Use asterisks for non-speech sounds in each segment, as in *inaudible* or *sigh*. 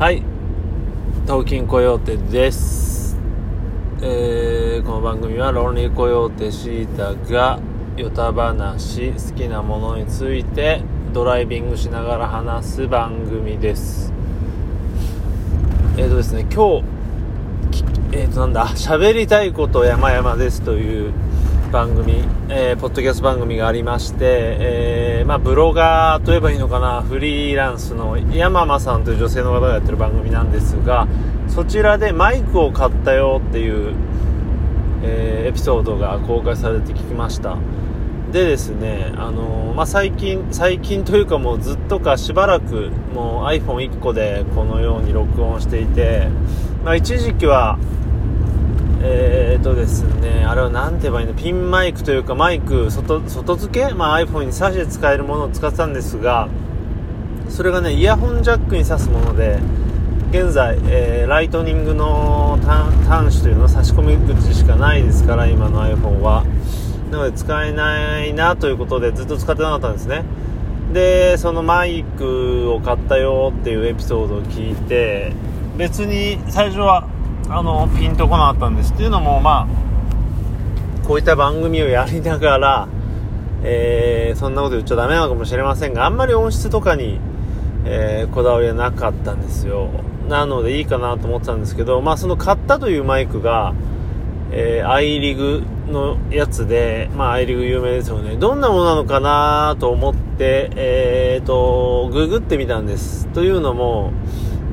はい、東京コヨーテです。えーこの番組はロンリーコヨーテシータがヨタ話、好きなものについてドライビングしながら話す番組です。えーとですね、今日、きえーとなんだ、喋りたいこと山々ですという番組、えーポッドキャスト番組がありまして、えーまあ、ブロガーと言えばいいのかな、フリーランスの山間さんという女性の方がやってる番組なんですが、そちらでマイクを買ったよっていう、えーエピソードが公開されて聞きました。でですね、あのまあ、最近、最近というかもうずっとかしばらくもう iPhone1 個でこのように録音していて、まあ、一時期は、えーとですね、あれは何て言えばいいの、ピンマイクというかマイク外、外付け、まあ、iPhone に挿して使えるものを使ってたんですが、それがね、イヤホンジャックに挿すもので、現在、えーライトニングの端端子というのは差し込み口しかないですから、今の iPhone は。なので使えないなということでずっと使ってなかったんですね。で、そのマイクを買ったよっていうエピソードを聞いて、別に最初はあのピンとこなかったんですっていうのもまあこういった番組をやりながら、えーそんなこと言っちゃダメなのかもしれませんがあんまり音質とかに、えーこだわりはなかったんですよなのでいいかなと思ってたんですけどまあその買ったというマイクがえー、アイリグのやつで、まあ、アイリグ有名ですよね。どんなものなのかなと思って、えーと、ググってみたんです。というのも、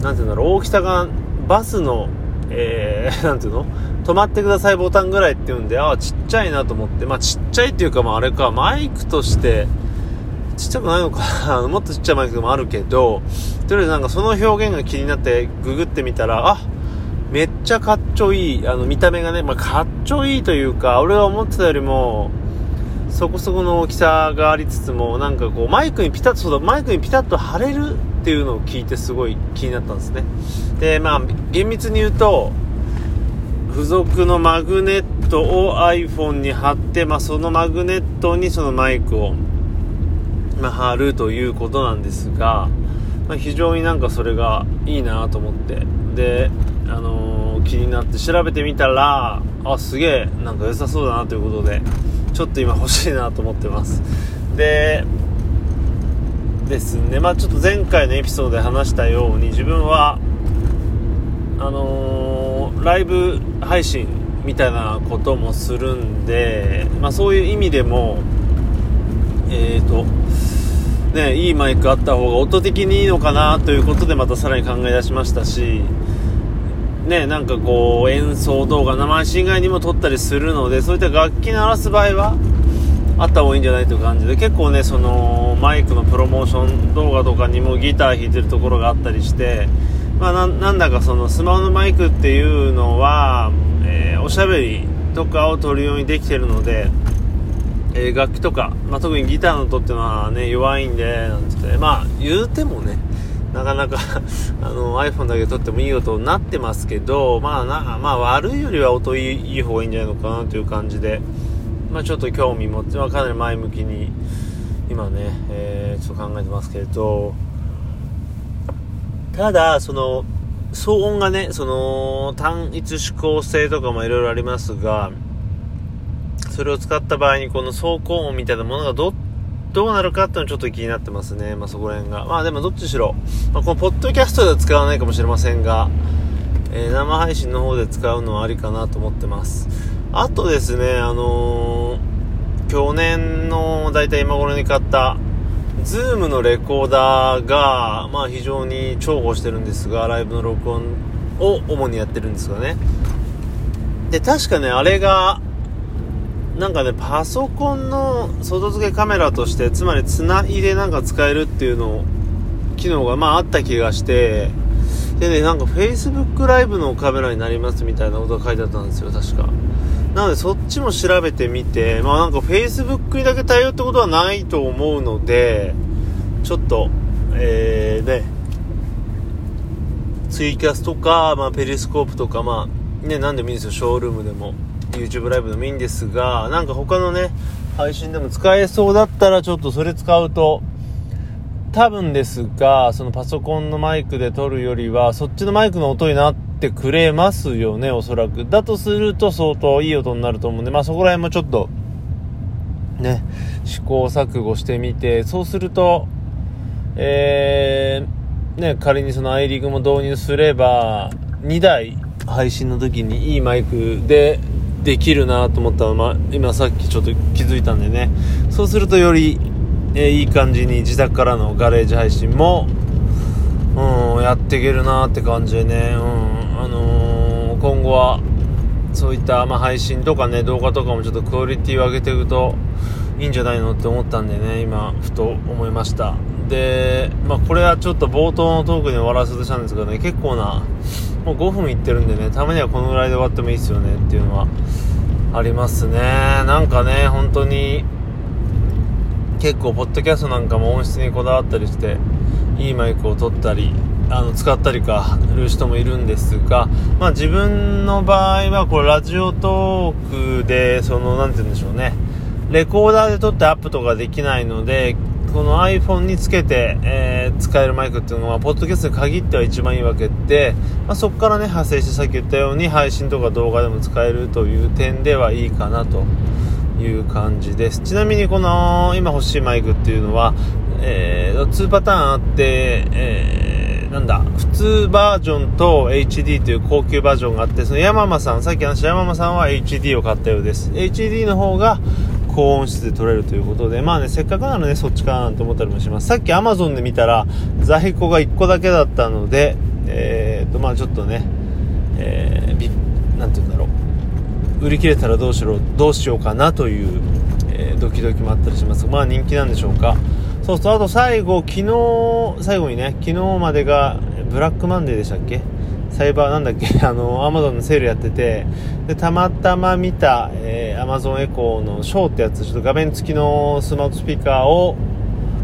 なんていうんだろう、大きさがバスの、えー、*laughs* なんていうの？止まってくださいボタンぐらいっていうんで、ああ、ちっちゃいなと思って、まあ、ちっちゃいっていうか、まあ、あれか、マイクとして、ちっちゃくないのか。*laughs* なもっとちっちゃいマイクもあるけど、とりあえずなんかその表現が気になってググってみたら、あめっちゃかっちょいい、あの見た目がね、まあ、かっちょいいというか、俺が思ってたよりも、そこそこの大きさがありつつも、なんかこう、マイクにピタッと、そうだ、マイクにピタッと貼れるっていうのを聞いてすごい気になったんですね。で、まあ、厳密に言うと、付属のマグネットを iPhone に貼って、まあ、そのマグネットにそのマイクを、まあ、貼るということなんですが、まあ、非常になんかそれがいいなと思ってで、あのー気になって調べてみたらあすげえなんか良さそうだなということでちょっと今欲しいなと思ってますでですね。まあちょっと前回のエピソードで話したように自分はあのーライブ配信みたいなこともするんで、まあ、そういう意味でもえーとね、いいマイクあった方が音的にいいのかなということでまたさらに考え出しましたし、ね、なんかこう演奏動画生配信以外にも撮ったりするのでそういった楽器鳴らす場合はあった方がいいんじゃないという感じで結構ねそのマイクのプロモーション動画とかにもギター弾いてるところがあったりして、まあ、なんだかそのスマホのマイクっていうのは、えーおしゃべりとかを撮るようにできてるのでえー楽器とか、まあ、特にギターの音っていうのはね弱いんでなんつってまあ言うてもねなかなか *laughs* あの iPhone だけ撮ってもいい音になってますけどまあなまあ悪いよりは音いいいい方がいいんじゃないのかなという感じで。まあちょっと興味持って、まあ、かなり前向きに今ね、えーちょっと考えてますけれどただその騒音がねその単一指向性とかもいろいろありますがそれを使った場合にこの走行音みたいなものがどどうなるかっていうのはちょっと気になってますね。まあそこら辺が。まあでもどっちにしろ、まあ、このポッドキャストでは使わないかもしれませんが、えー生配信の方で使うのはありかなと思ってます。あとですね、あのー去年のだいたい今頃に買った、ズームのレコーダーが、まあ非常に重宝してるんですが、ライブの録音を主にやってるんですがね。で、確かね、あれが、なんかね、パソコンの外付けカメラとして、つまりつないでなんか使えるっていうのを、機能がまああった気がして、でね、なんか Facebook ライブのカメラになりますみたいなことが書いてあったんですよ、確か。なのでそっちも調べてみて、まあなんか Facebook にだけ対応ってことはないと思うので、ちょっと、えー、ね、ツイキャスとか、まあペリスコープとか、まあね、なんでもいいんですよ、ショールームでも。YouTube ライブでもいいんですが、なんか他のね、配信でも使えそうだったらちょっとそれ使うと、多分ですが、そのパソコンのマイクで撮るよりは、そっちのマイクの音になっててくれますよね、おそらく。だとすると相当いい音になると思うんで、まあそこら辺もちょっと、ね、試行錯誤してみて、そうすると、えー、ね、仮にそのアイリグも導入すれば、2台配信の時にいいマイクでできるなと思ったのまあ、今さっきちょっと気づいたんでね。そうするとより、えー、いい感じに自宅からのガレージ配信も、うん、やっていけるなって感じでね、うん、あのー、今後は、そういった、まあ、配信とかね、動画とかもちょっとクオリティを上げていくといいんじゃないのって思ったんでね、今、ふと思いました。で、まあ、これはちょっと冒頭のトークで終わらせとしたんですけどね、結構な、もう5分いってるんでね、たまにはこのぐらいで終わってもいいですよねっていうのはありますね。なんかね、本当に、結構、ポッドキャストなんかも音質にこだわったりして、いいマイクを取ったり、あの、使ったりか、る人もいるんですが、まあ自分の場合は、これラジオトークで、その、なんて言うんでしょうね、レコーダーで撮ってアップとかできないので、この iPhone につけて、えー、使えるマイクっていうのは、ポッドキャストに限っては一番いいわけで、まあ、そこからね、派生してさっき言ったように配信とか動画でも使えるという点ではいいかなという感じです。ちなみにこの今欲しいマイクっていうのは、えー、2パターンあって、えー、なんだ、普通バージョンと HD という高級バージョンがあって、その山間さん、さっき話した山間さんは HD を買ったようです。HD の方が、高音質で撮れるということで、まあね、せっかくならね、そっちかなと思ったりもします。さっき Amazon で見たら、在庫が1個だけだったので、えー、と、まあちょっとね、えー、び、なんて言うんだろう。売り切れたらどうしろ、どうしようかなという、えー、ドキドキもあったりします。まあ人気なんでしょうか。そうそう、あと最後、昨日、最後にね、昨日までがブラックマンデーでしたっけ？サイバーなんだっけ？*laughs* あの、アマゾンのセールやってて、で、たまたま見た、えー、アマゾンエコーのショーってやつ、ちょっと画面付きのスマートスピーカーを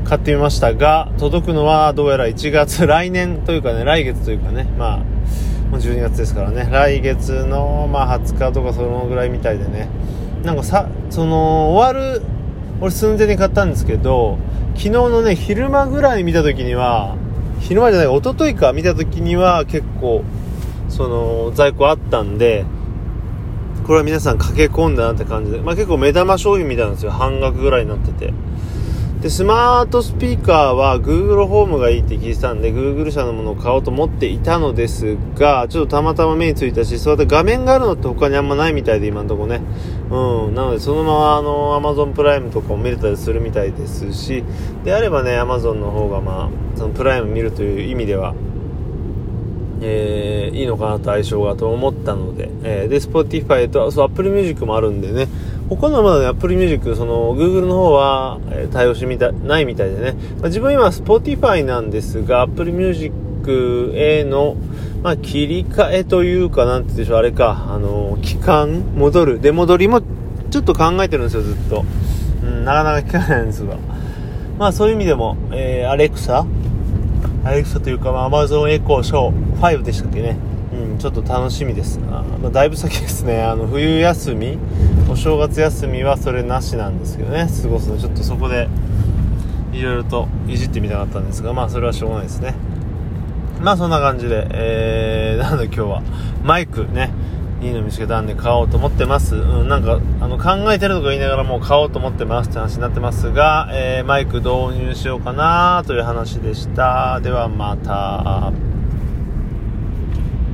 買ってみましたが、届くのはどうやら1月、*laughs* 来年というかね、来月というかね、まあ、もう12月ですからね、来月の、まあ、20日とかそのぐらいみたいでね、なんかさ、その、終わる、俺寸前に買ったんですけど、昨日のね、昼間ぐらい見た時には、昼間じゃない、一昨日か見た時には結構、その、在庫あったんで、これは皆さん駆け込んだなって感じで、まあ結構目玉商品みたいなんですよ。半額ぐらいになってて。で、スマートスピーカーは Google ホームがいいって聞いてたんで、Google 社のものを買おうと思っていたのですが、ちょっとたまたま目についたし、そうやって画面があるのって他にあんまないみたいで、今んとこね。うん。なので、そのままあの、Amazon プライムとかも見れたりするみたいですし、であればね、Amazon の方がまあ、そのプライム見るという意味では、えー、いいのかなと相性がと思ったので、えー、で、Spotify と、そう、Apple Music もあるんでね、他のはまだね、Apple Music、その、Google の方は、え、対応してみた、ないみたいでね、まあ、自分今 Spotify なんですが、Apple Music への、まあ、切り替えというか、なんて言うでしょう、あれか、あの、期間、戻る、出戻りも、ちょっと考えてるんですよ、ずっと。うん、なかなか聞かないんですが。まあ、そういう意味でも、えー、アレクサアレクサというか、まあ、Amazon Echo Show 5でしたっけね。うん、ちょっと楽しみです。あまあ、だいぶ先ですね。あの、冬休み、お正月休みはそれなしなんですけどね、過ごすの。ちょっとそこで、いろいろといじってみたかったんですが、まあ、それはしょうがないですね。まあ、そんな感じで、えー、なので今日は、マイクね、いいの見つけたんで買おうと思ってます。うん、なんか、あの、考えてるとか言いながらもう買おうと思ってますって話になってますが、えー、マイク導入しようかなという話でした。ではまた。